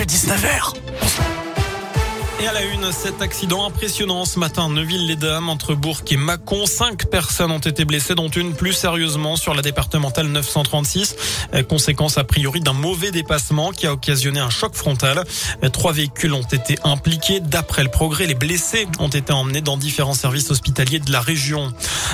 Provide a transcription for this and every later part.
que 19h. Et à la une, cet accident impressionnant ce matin Neuville-les-Dames entre Bourg et Mâcon. Cinq personnes ont été blessées, dont une plus sérieusement sur la départementale 936. Euh, conséquence a priori d'un mauvais dépassement qui a occasionné un choc frontal. Euh, trois véhicules ont été impliqués. D'après le progrès, les blessés ont été emmenés dans différents services hospitaliers de la région.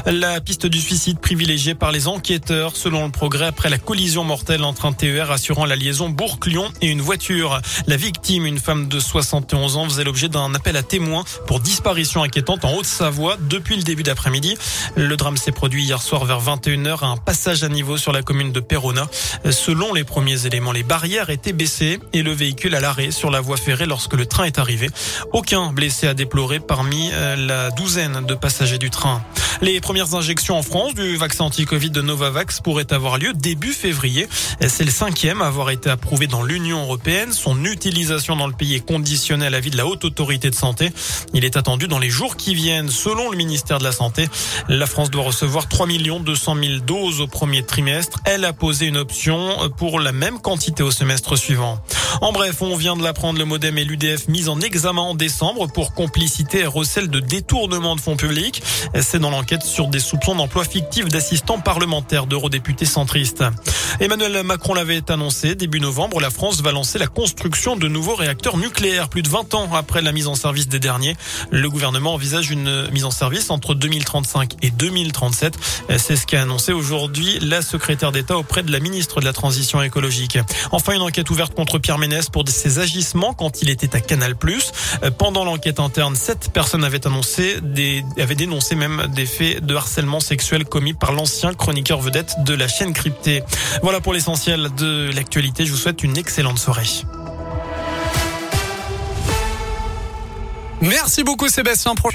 La piste du suicide privilégiée par les enquêteurs, selon le progrès, après la collision mortelle entre un TER assurant la liaison Bourg-Lyon et une voiture. La victime, une femme de 71 ans, faisait l'objet d'un appel à témoins pour disparition inquiétante en Haute-Savoie depuis le début d'après-midi. Le drame s'est produit hier soir vers 21h à un passage à niveau sur la commune de Perona. Selon les premiers éléments, les barrières étaient baissées et le véhicule à l'arrêt sur la voie ferrée lorsque le train est arrivé. Aucun blessé à déplorer parmi euh, la douzaine de passagers du train. Les premières injections en France du vaccin anti-Covid de Novavax pourraient avoir lieu début février. C'est le cinquième à avoir été approuvé dans l'Union européenne. Son utilisation dans le pays est conditionnée à l'avis de la haute autorité de santé. Il est attendu dans les jours qui viennent. Selon le ministère de la Santé, la France doit recevoir 3 200 000 doses au premier trimestre. Elle a posé une option pour la même quantité au semestre suivant. En bref, on vient de l'apprendre, le Modem et l'UDF mis en examen en décembre pour complicité et recel de détournement de fonds publics. C'est dans l'enquête sur des soupçons d'emploi fictif d'assistants parlementaires d'eurodéputés centristes. Emmanuel Macron l'avait annoncé, début novembre, la France va lancer la construction de nouveaux réacteurs nucléaires plus de 20 ans après la mise en service des derniers. Le gouvernement envisage une mise en service entre 2035 et 2037. C'est ce qu'a annoncé aujourd'hui la secrétaire d'État auprès de la ministre de la Transition écologique. Enfin, une enquête ouverte contre Ménès pour ses agissements quand il était à Canal+. Pendant l'enquête interne, sept personnes avaient annoncé avaient dénoncé même des faits de harcèlement sexuel commis par l'ancien chroniqueur vedette de la chaîne cryptée. Voilà pour l'essentiel de l'actualité. Je vous souhaite une excellente soirée. Merci beaucoup Sébastien.